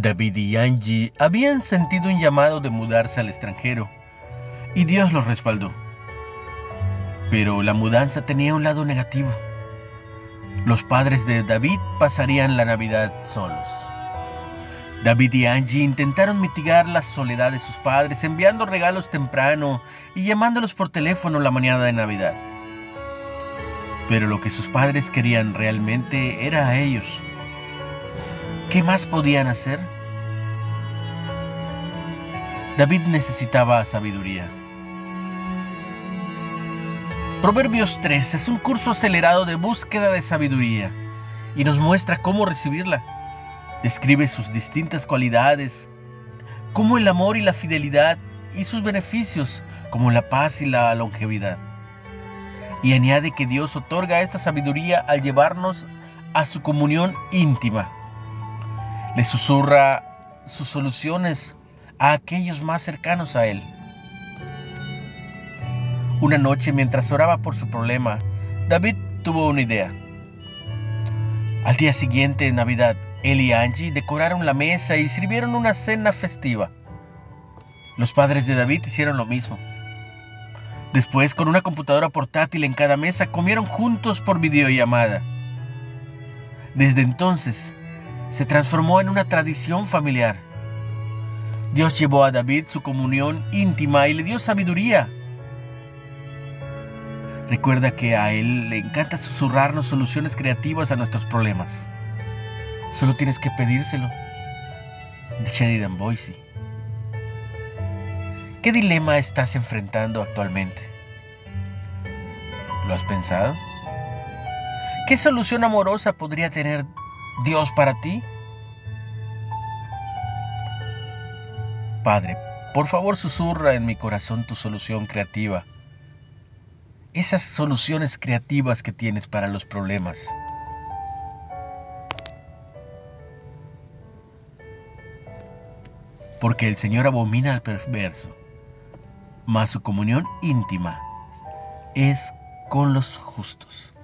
David y Angie habían sentido un llamado de mudarse al extranjero y Dios los respaldó. Pero la mudanza tenía un lado negativo. Los padres de David pasarían la Navidad solos. David y Angie intentaron mitigar la soledad de sus padres enviando regalos temprano y llamándolos por teléfono la mañana de Navidad. Pero lo que sus padres querían realmente era a ellos. ¿Qué más podían hacer? David necesitaba sabiduría. Proverbios 3 es un curso acelerado de búsqueda de sabiduría y nos muestra cómo recibirla. Describe sus distintas cualidades, como el amor y la fidelidad y sus beneficios, como la paz y la longevidad. Y añade que Dios otorga esta sabiduría al llevarnos a su comunión íntima. Le susurra sus soluciones a aquellos más cercanos a Él. Una noche mientras oraba por su problema, David tuvo una idea. Al día siguiente, en Navidad, él y Angie decoraron la mesa y sirvieron una cena festiva. Los padres de David hicieron lo mismo. Después, con una computadora portátil en cada mesa, comieron juntos por videollamada. Desde entonces, se transformó en una tradición familiar. Dios llevó a David su comunión íntima y le dio sabiduría Recuerda que a Él le encanta susurrarnos soluciones creativas a nuestros problemas. Solo tienes que pedírselo. De Sheridan Boise. ¿Qué dilema estás enfrentando actualmente? ¿Lo has pensado? ¿Qué solución amorosa podría tener Dios para ti? Padre, por favor susurra en mi corazón tu solución creativa esas soluciones creativas que tienes para los problemas. Porque el Señor abomina al perverso, mas su comunión íntima es con los justos.